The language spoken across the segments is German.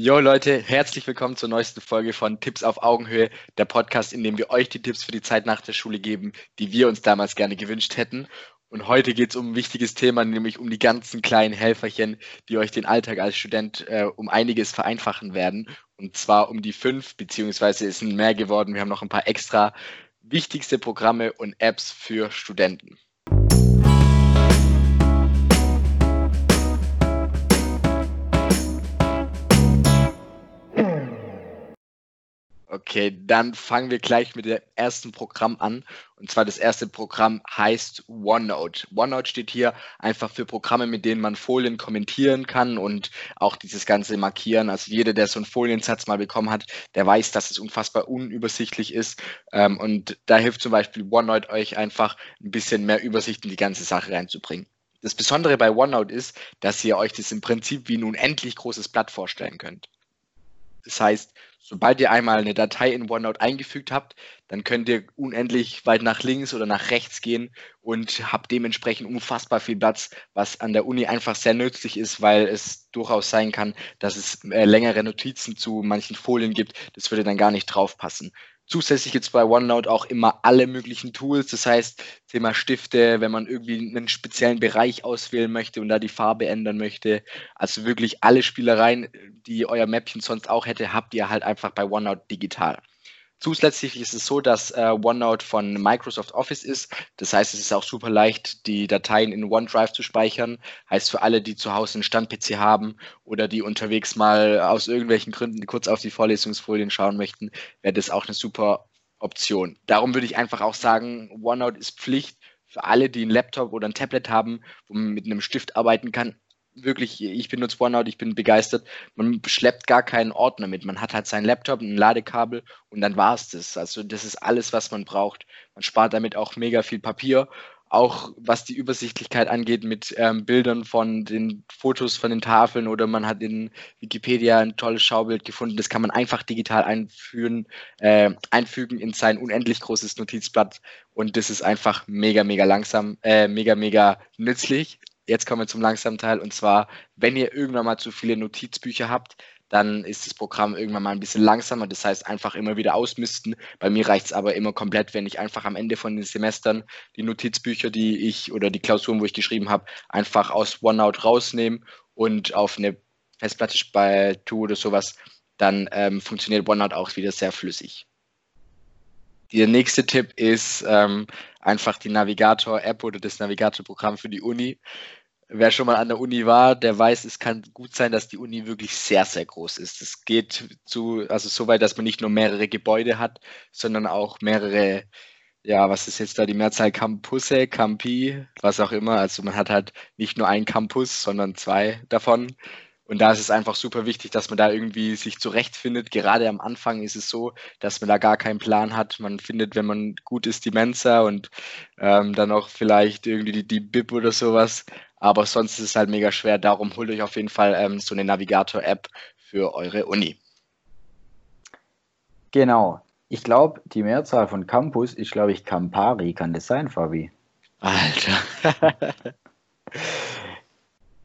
Jo Leute, herzlich willkommen zur neuesten Folge von Tipps auf Augenhöhe, der Podcast, in dem wir euch die Tipps für die Zeit nach der Schule geben, die wir uns damals gerne gewünscht hätten. Und heute geht es um ein wichtiges Thema, nämlich um die ganzen kleinen Helferchen, die euch den Alltag als Student äh, um einiges vereinfachen werden. Und zwar um die fünf, beziehungsweise es sind mehr geworden. Wir haben noch ein paar extra wichtigste Programme und Apps für Studenten. Okay, dann fangen wir gleich mit dem ersten Programm an. Und zwar das erste Programm heißt OneNote. OneNote steht hier einfach für Programme, mit denen man Folien kommentieren kann und auch dieses ganze Markieren. Also jeder, der so einen Foliensatz mal bekommen hat, der weiß, dass es unfassbar unübersichtlich ist. Ähm, und da hilft zum Beispiel OneNote euch einfach ein bisschen mehr Übersicht in die ganze Sache reinzubringen. Das Besondere bei OneNote ist, dass ihr euch das im Prinzip wie ein unendlich großes Blatt vorstellen könnt. Das heißt, sobald ihr einmal eine Datei in OneNote eingefügt habt, dann könnt ihr unendlich weit nach links oder nach rechts gehen und habt dementsprechend unfassbar viel Platz, was an der Uni einfach sehr nützlich ist, weil es durchaus sein kann, dass es äh, längere Notizen zu manchen Folien gibt. Das würde dann gar nicht draufpassen. Zusätzlich es bei OneNote auch immer alle möglichen Tools. Das heißt, Thema Stifte, wenn man irgendwie einen speziellen Bereich auswählen möchte und da die Farbe ändern möchte. Also wirklich alle Spielereien, die euer Mäppchen sonst auch hätte, habt ihr halt einfach bei OneNote digital. Zusätzlich ist es so, dass äh, OneNote von Microsoft Office ist. Das heißt, es ist auch super leicht, die Dateien in OneDrive zu speichern. Heißt für alle, die zu Hause einen Stand-PC haben oder die unterwegs mal aus irgendwelchen Gründen kurz auf die Vorlesungsfolien schauen möchten, wäre das auch eine super Option. Darum würde ich einfach auch sagen, OneNote ist Pflicht für alle, die einen Laptop oder ein Tablet haben, wo man mit einem Stift arbeiten kann, wirklich, ich benutze OneNote, ich bin begeistert. Man schleppt gar keinen Ordner mit. Man hat halt seinen Laptop, ein Ladekabel und dann war es das. Also das ist alles, was man braucht. Man spart damit auch mega viel Papier. Auch was die Übersichtlichkeit angeht mit ähm, Bildern von den Fotos von den Tafeln oder man hat in Wikipedia ein tolles Schaubild gefunden. Das kann man einfach digital einführen, äh, einfügen in sein unendlich großes Notizblatt und das ist einfach mega, mega langsam, äh, mega, mega nützlich jetzt kommen wir zum langsamen Teil. Und zwar, wenn ihr irgendwann mal zu viele Notizbücher habt, dann ist das Programm irgendwann mal ein bisschen langsamer. Das heißt, einfach immer wieder ausmisten. Bei mir reicht es aber immer komplett, wenn ich einfach am Ende von den Semestern die Notizbücher, die ich oder die Klausuren, wo ich geschrieben habe, einfach aus OneNote rausnehme und auf eine Festplatte tue oder sowas, dann ähm, funktioniert OneNote auch wieder sehr flüssig. Der nächste Tipp ist ähm, einfach die Navigator-App oder das Navigator-Programm für die Uni wer schon mal an der Uni war, der weiß, es kann gut sein, dass die Uni wirklich sehr, sehr groß ist. Es geht zu, also so weit, dass man nicht nur mehrere Gebäude hat, sondern auch mehrere, ja, was ist jetzt da die Mehrzahl Campusse, Campi, was auch immer. Also man hat halt nicht nur einen Campus, sondern zwei davon. Und da ist es einfach super wichtig, dass man da irgendwie sich zurechtfindet. Gerade am Anfang ist es so, dass man da gar keinen Plan hat. Man findet, wenn man gut ist, die Mensa und ähm, dann auch vielleicht irgendwie die, die BIP oder sowas. Aber sonst ist es halt mega schwer. Darum holt euch auf jeden Fall ähm, so eine Navigator-App für eure Uni. Genau. Ich glaube, die Mehrzahl von Campus ist, glaube ich, Campari. Kann das sein, Fabi? Alter.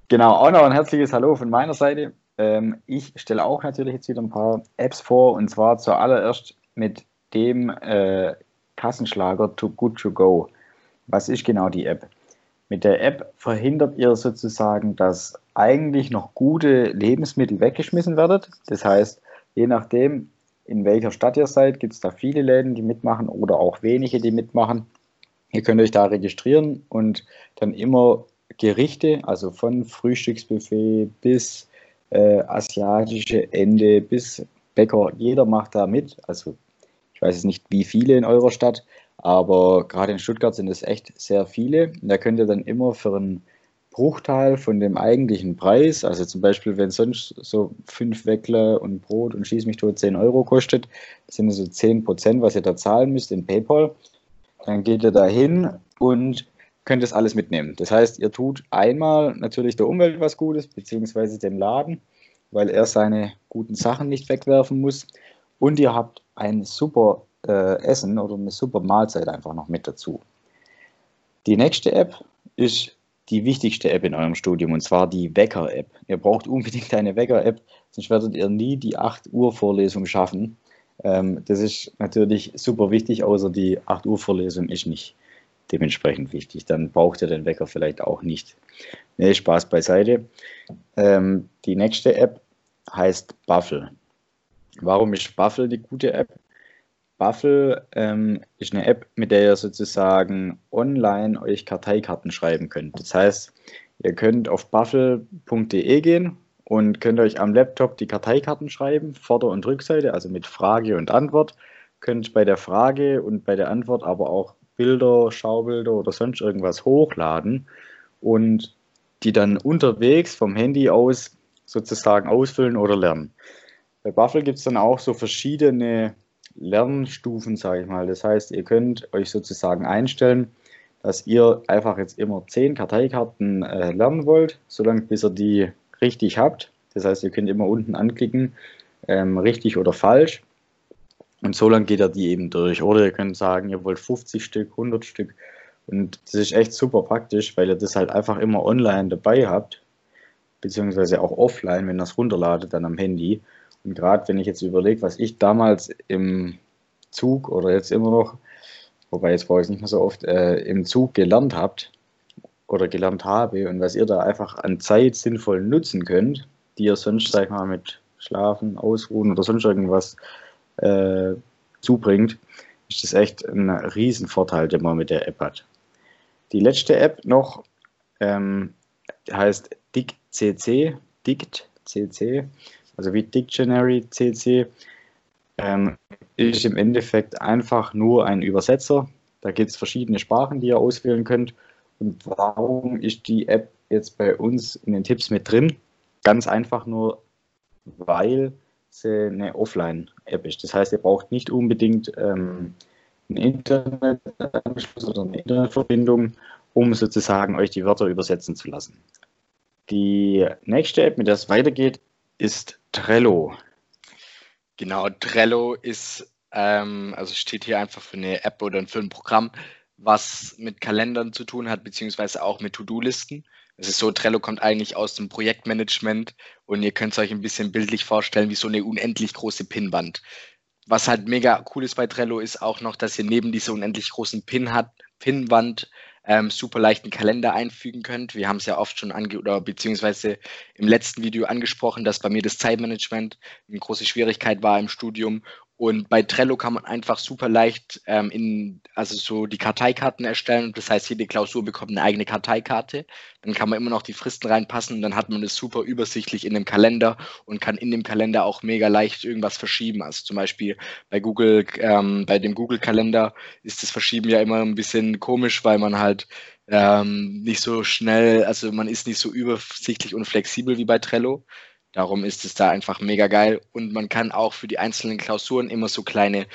genau, auch noch ein herzliches Hallo von meiner Seite. Ähm, ich stelle auch natürlich jetzt wieder ein paar Apps vor und zwar zuallererst mit dem äh, Kassenschlager Too Good To Go. Was ist genau die App? Mit der App verhindert ihr sozusagen, dass eigentlich noch gute Lebensmittel weggeschmissen werden. Das heißt, je nachdem, in welcher Stadt ihr seid, gibt es da viele Läden, die mitmachen oder auch wenige, die mitmachen. Ihr könnt euch da registrieren und dann immer Gerichte, also von Frühstücksbuffet bis äh, asiatische Ende bis Bäcker, jeder macht da mit. Also ich weiß jetzt nicht, wie viele in eurer Stadt, aber gerade in Stuttgart sind es echt sehr viele. Da könnt ihr dann immer für einen Bruchteil von dem eigentlichen Preis, also zum Beispiel, wenn sonst so fünf Weckler und Brot und Schieß mich tot 10 Euro kostet, sind es so 10 Prozent, was ihr da zahlen müsst in PayPal. Dann geht ihr da hin und könnt das alles mitnehmen. Das heißt, ihr tut einmal natürlich der Umwelt was Gutes, beziehungsweise dem Laden, weil er seine guten Sachen nicht wegwerfen muss. Und ihr habt ein super äh, Essen oder eine super Mahlzeit einfach noch mit dazu. Die nächste App ist die wichtigste App in eurem Studium, und zwar die Wecker-App. Ihr braucht unbedingt eine Wecker-App, sonst werdet ihr nie die 8 Uhr Vorlesung schaffen. Ähm, das ist natürlich super wichtig, außer die 8 Uhr Vorlesung ist nicht dementsprechend wichtig. Dann braucht ihr den Wecker vielleicht auch nicht. Nee, Spaß beiseite. Ähm, die nächste App heißt Buffle. Warum ist Buffle die gute App? Buffle ähm, ist eine App, mit der ihr sozusagen online euch Karteikarten schreiben könnt. Das heißt, ihr könnt auf buffle.de gehen und könnt euch am Laptop die Karteikarten schreiben, Vorder- und Rückseite, also mit Frage und Antwort. Könnt bei der Frage und bei der Antwort aber auch Bilder, Schaubilder oder sonst irgendwas hochladen und die dann unterwegs vom Handy aus sozusagen ausfüllen oder lernen. Bei Buffle gibt es dann auch so verschiedene Lernstufen, sage ich mal. Das heißt, ihr könnt euch sozusagen einstellen, dass ihr einfach jetzt immer zehn Karteikarten äh, lernen wollt, solange bis ihr die richtig habt. Das heißt, ihr könnt immer unten anklicken, ähm, richtig oder falsch. Und so lange geht er die eben durch. Oder ihr könnt sagen, ihr wollt 50 Stück, 100 Stück. Und das ist echt super praktisch, weil ihr das halt einfach immer online dabei habt, beziehungsweise auch offline, wenn ihr es runterladet, dann am Handy. Und gerade wenn ich jetzt überlege, was ich damals im Zug oder jetzt immer noch, wobei jetzt brauche ich es nicht mehr so oft, äh, im Zug gelernt habt oder gelernt habe und was ihr da einfach an Zeit sinnvoll nutzen könnt, die ihr sonst, sag ich mal, mit Schlafen, Ausruhen oder sonst irgendwas äh, zubringt, ist das echt ein Riesenvorteil, den man mit der App hat. Die letzte App noch ähm, heißt DictCC, DictCC also wie Dictionary CC, ähm, ist im Endeffekt einfach nur ein Übersetzer. Da gibt es verschiedene Sprachen, die ihr auswählen könnt. Und warum ist die App jetzt bei uns in den Tipps mit drin? Ganz einfach nur, weil sie eine Offline-App ist. Das heißt, ihr braucht nicht unbedingt ähm, einen Internetanschluss oder eine Internetverbindung, um sozusagen euch die Wörter übersetzen zu lassen. Die nächste App, mit der es weitergeht, ist Trello. Genau, Trello ist, ähm, also steht hier einfach für eine App oder für ein Programm, was mit Kalendern zu tun hat, beziehungsweise auch mit To-Do-Listen. Es ist so, Trello kommt eigentlich aus dem Projektmanagement und ihr könnt es euch ein bisschen bildlich vorstellen wie so eine unendlich große Pinnwand. Was halt mega cool ist bei Trello ist auch noch, dass ihr neben dieser unendlich großen Pin hat, Pinnwand ähm, super leichten Kalender einfügen könnt. Wir haben es ja oft schon ange oder beziehungsweise im letzten Video angesprochen, dass bei mir das Zeitmanagement eine große Schwierigkeit war im Studium und bei Trello kann man einfach super leicht ähm, in, also so die Karteikarten erstellen. Das heißt, jede Klausur bekommt eine eigene Karteikarte. Dann kann man immer noch die Fristen reinpassen. Dann hat man das super übersichtlich in dem Kalender und kann in dem Kalender auch mega leicht irgendwas verschieben. Also zum Beispiel bei Google, ähm, bei dem Google-Kalender ist das Verschieben ja immer ein bisschen komisch, weil man halt ähm, nicht so schnell, also man ist nicht so übersichtlich und flexibel wie bei Trello. Darum ist es da einfach mega geil. Und man kann auch für die einzelnen Klausuren immer so kleine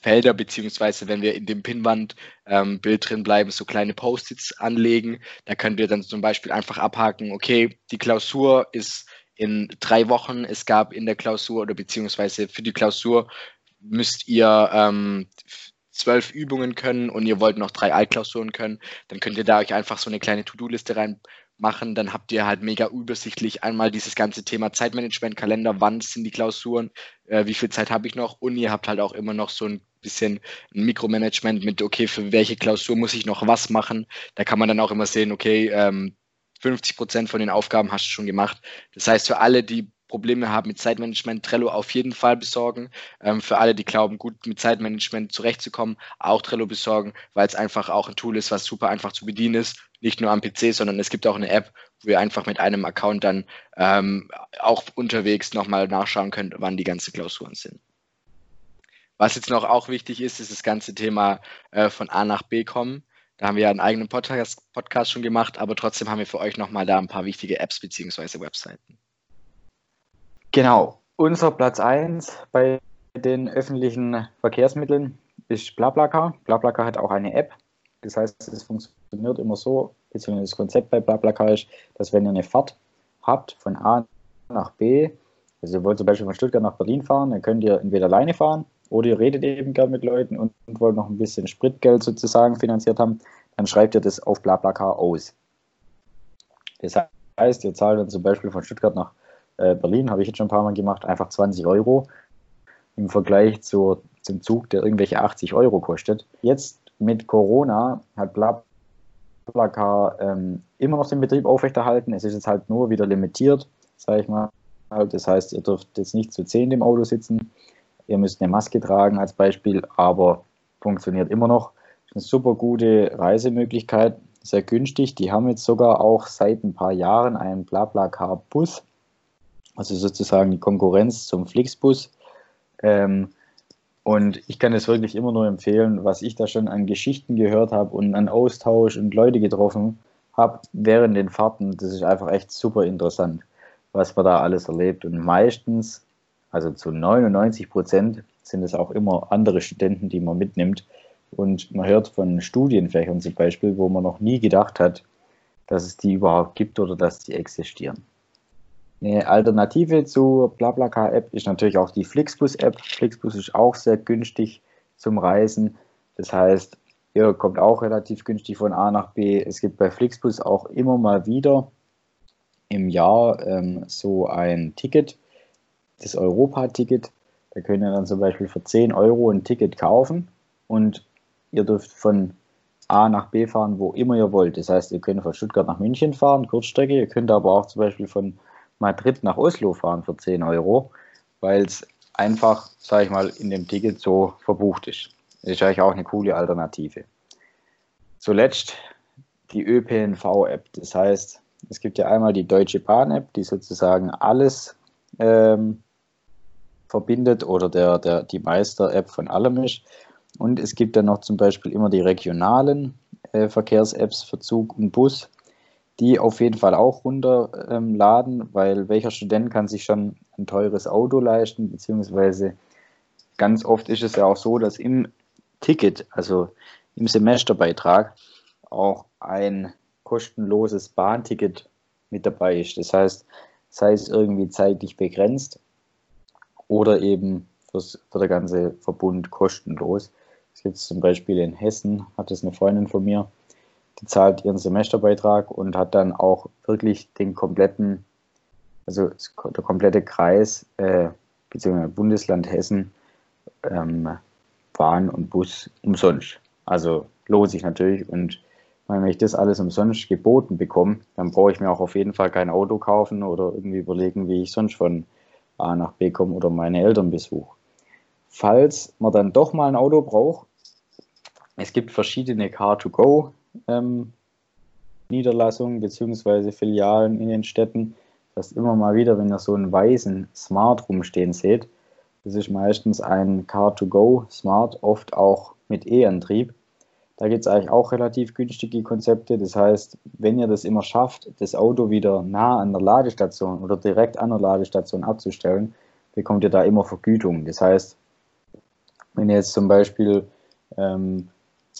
Felder, beziehungsweise wenn wir in dem Pinnwand ähm, drin bleiben, so kleine Post-its anlegen. Da könnt ihr dann zum Beispiel einfach abhaken, okay, die Klausur ist in drei Wochen. Es gab in der Klausur oder beziehungsweise für die Klausur müsst ihr ähm, zwölf Übungen können und ihr wollt noch drei Altklausuren können, dann könnt ihr da euch einfach so eine kleine To-Do-Liste rein machen, dann habt ihr halt mega übersichtlich einmal dieses ganze Thema Zeitmanagement, Kalender, wann sind die Klausuren, äh, wie viel Zeit habe ich noch und ihr habt halt auch immer noch so ein bisschen ein Mikromanagement mit, okay, für welche Klausur muss ich noch was machen. Da kann man dann auch immer sehen, okay, ähm, 50 Prozent von den Aufgaben hast du schon gemacht. Das heißt, für alle, die Probleme haben mit Zeitmanagement, Trello auf jeden Fall besorgen. Ähm, für alle, die glauben, gut mit Zeitmanagement zurechtzukommen, auch Trello besorgen, weil es einfach auch ein Tool ist, was super einfach zu bedienen ist. Nicht nur am PC, sondern es gibt auch eine App, wo ihr einfach mit einem Account dann ähm, auch unterwegs nochmal nachschauen könnt, wann die ganzen Klausuren sind. Was jetzt noch auch wichtig ist, ist das ganze Thema äh, von A nach B kommen. Da haben wir ja einen eigenen Podcast, Podcast schon gemacht, aber trotzdem haben wir für euch nochmal da ein paar wichtige Apps bzw. Webseiten. Genau, unser Platz 1 bei den öffentlichen Verkehrsmitteln ist BlaBlaCar. BlaBlaCar hat auch eine App. Das heißt, es funktioniert immer so, beziehungsweise das Konzept bei BlaBlaCar ist, dass wenn ihr eine Fahrt habt von A nach B, also ihr wollt zum Beispiel von Stuttgart nach Berlin fahren, dann könnt ihr entweder alleine fahren oder ihr redet eben gern mit Leuten und, wollt noch ein bisschen Spritgeld sozusagen finanziert haben, dann schreibt ihr das auf BlaBlaCar aus. Das heißt, ihr zahlt dann zum Beispiel von Stuttgart nach äh, Berlin, habe ich jetzt schon ein paar Mal gemacht, einfach 20 Euro im Vergleich zu, zum Zug, der irgendwelche 80 Euro kostet. Jetzt mit Corona hat BlaBlaCar ähm, immer noch den Betrieb aufrechterhalten. Es ist jetzt halt nur wieder limitiert, sage ich mal. Das heißt, ihr dürft jetzt nicht zu 10 im Auto sitzen. Ihr müsst eine Maske tragen als Beispiel, aber funktioniert immer noch. Eine super gute Reisemöglichkeit, sehr günstig. Die haben jetzt sogar auch seit ein paar Jahren einen BlaBlaCar-Bus, also sozusagen die Konkurrenz zum Flixbus. Ähm, und ich kann es wirklich immer nur empfehlen, was ich da schon an Geschichten gehört habe und an Austausch und Leute getroffen habe während den Fahrten. Das ist einfach echt super interessant, was man da alles erlebt. Und meistens, also zu 99 Prozent, sind es auch immer andere Studenten, die man mitnimmt. Und man hört von Studienfächern zum Beispiel, wo man noch nie gedacht hat, dass es die überhaupt gibt oder dass die existieren. Eine Alternative zur BlaBlaCar-App ist natürlich auch die Flixbus-App. Flixbus ist auch sehr günstig zum Reisen. Das heißt, ihr kommt auch relativ günstig von A nach B. Es gibt bei Flixbus auch immer mal wieder im Jahr ähm, so ein Ticket, das Europa-Ticket. Da könnt ihr dann zum Beispiel für 10 Euro ein Ticket kaufen und ihr dürft von A nach B fahren, wo immer ihr wollt. Das heißt, ihr könnt von Stuttgart nach München fahren, Kurzstrecke. Ihr könnt aber auch zum Beispiel von Madrid nach Oslo fahren für 10 Euro, weil es einfach, sage ich mal, in dem Ticket so verbucht ist. Das ist eigentlich auch eine coole Alternative. Zuletzt die ÖPNV-App. Das heißt, es gibt ja einmal die Deutsche Bahn-App, die sozusagen alles ähm, verbindet oder der, der, die Meister-App von allem ist. Und es gibt dann noch zum Beispiel immer die regionalen äh, Verkehrs-Apps für Zug und Bus die auf jeden Fall auch runterladen, weil welcher Student kann sich schon ein teures Auto leisten, beziehungsweise ganz oft ist es ja auch so, dass im Ticket, also im Semesterbeitrag, auch ein kostenloses Bahnticket mit dabei ist. Das heißt, sei es irgendwie zeitlich begrenzt oder eben fürs, für der ganze Verbund kostenlos. Gibt zum Beispiel in Hessen, hat es eine Freundin von mir, die zahlt ihren Semesterbeitrag und hat dann auch wirklich den kompletten, also der komplette Kreis äh, bzw. Bundesland Hessen ähm, Bahn und Bus umsonst. Also lohnt sich natürlich und wenn ich das alles umsonst geboten bekomme, dann brauche ich mir auch auf jeden Fall kein Auto kaufen oder irgendwie überlegen, wie ich sonst von A nach B komme oder meine Eltern besuche. Falls man dann doch mal ein Auto braucht, es gibt verschiedene Car2Go ähm, Niederlassungen bzw. Filialen in den Städten. Das immer mal wieder, wenn ihr so einen weißen Smart rumstehen seht, das ist meistens ein Car-to-Go Smart, oft auch mit E-Antrieb. Da gibt es eigentlich auch relativ günstige Konzepte. Das heißt, wenn ihr das immer schafft, das Auto wieder nah an der Ladestation oder direkt an der Ladestation abzustellen, bekommt ihr da immer Vergütung. Das heißt, wenn ihr jetzt zum Beispiel ähm,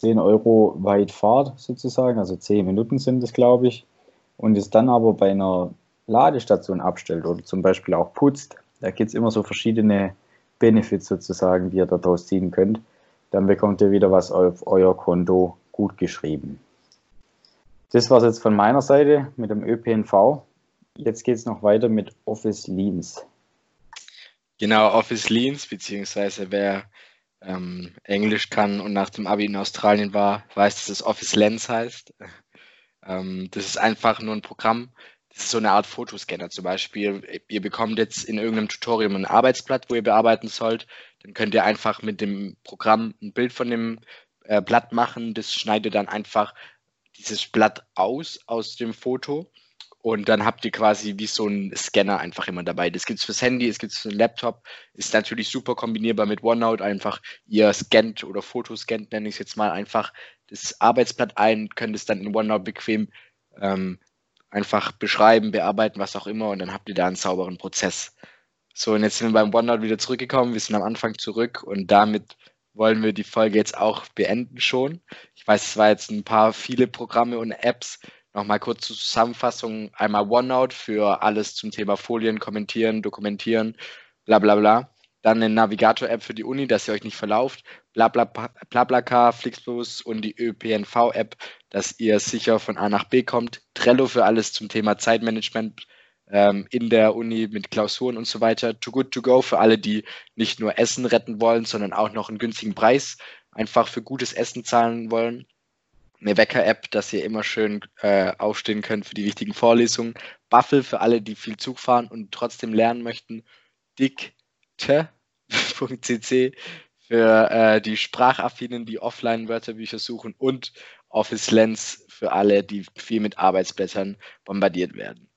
10 Euro weit fahrt sozusagen, also 10 Minuten sind es, glaube ich, und es dann aber bei einer Ladestation abstellt oder zum Beispiel auch putzt, da gibt es immer so verschiedene Benefits sozusagen, die ihr daraus ziehen könnt. Dann bekommt ihr wieder was auf euer Konto gut geschrieben. Das war es jetzt von meiner Seite mit dem ÖPNV. Jetzt geht es noch weiter mit Office Leans. Genau, Office Leans, beziehungsweise wer ähm, Englisch kann und nach dem Abi in Australien war, weiß, dass es Office Lens heißt. Ähm, das ist einfach nur ein Programm. Das ist so eine Art Fotoscanner zum Beispiel. Ihr bekommt jetzt in irgendeinem Tutorial ein Arbeitsblatt, wo ihr bearbeiten sollt. Dann könnt ihr einfach mit dem Programm ein Bild von dem äh, Blatt machen. Das schneidet dann einfach dieses Blatt aus aus dem Foto und dann habt ihr quasi wie so ein Scanner einfach immer dabei. Das gibt es fürs Handy, es gibt es für den Laptop. Ist natürlich super kombinierbar mit OneNote. Einfach ihr scannt oder Fotoscannt, nenne ich es jetzt mal, einfach das Arbeitsblatt ein, könnt es dann in OneNote bequem ähm, einfach beschreiben, bearbeiten, was auch immer. Und dann habt ihr da einen sauberen Prozess. So, und jetzt sind wir beim OneNote wieder zurückgekommen. Wir sind am Anfang zurück und damit wollen wir die Folge jetzt auch beenden schon. Ich weiß, es war jetzt ein paar viele Programme und Apps, Nochmal kurz zur Zusammenfassung. Einmal OneNote für alles zum Thema Folien, kommentieren, dokumentieren, bla bla bla. Dann eine Navigator-App für die Uni, dass ihr euch nicht verlauft. BlaBlaCar, Flixbus und die ÖPNV-App, dass ihr sicher von A nach B kommt. Trello für alles zum Thema Zeitmanagement ähm, in der Uni mit Klausuren und so weiter. Too Good To Go für alle, die nicht nur Essen retten wollen, sondern auch noch einen günstigen Preis einfach für gutes Essen zahlen wollen. Eine Wecker-App, dass ihr immer schön äh, aufstehen könnt für die wichtigen Vorlesungen. Buffel für alle, die viel Zug fahren und trotzdem lernen möchten. Dikte.cc für äh, die Sprachaffinen, die Offline-Wörterbücher suchen und Office Lens für alle, die viel mit Arbeitsblättern bombardiert werden.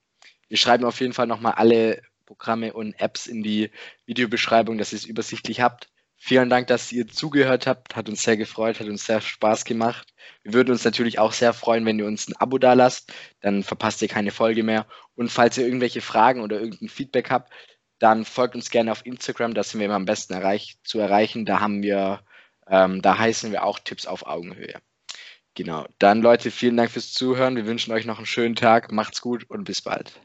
Wir schreiben auf jeden Fall nochmal alle Programme und Apps in die Videobeschreibung, dass ihr es übersichtlich habt. Vielen Dank, dass ihr zugehört habt. Hat uns sehr gefreut, hat uns sehr Spaß gemacht. Wir würden uns natürlich auch sehr freuen, wenn ihr uns ein Abo da lasst. Dann verpasst ihr keine Folge mehr. Und falls ihr irgendwelche Fragen oder irgendein Feedback habt, dann folgt uns gerne auf Instagram. Da sind wir immer am besten erreich zu erreichen. Da haben wir, ähm, da heißen wir auch Tipps auf Augenhöhe. Genau. Dann Leute, vielen Dank fürs Zuhören. Wir wünschen euch noch einen schönen Tag. Macht's gut und bis bald.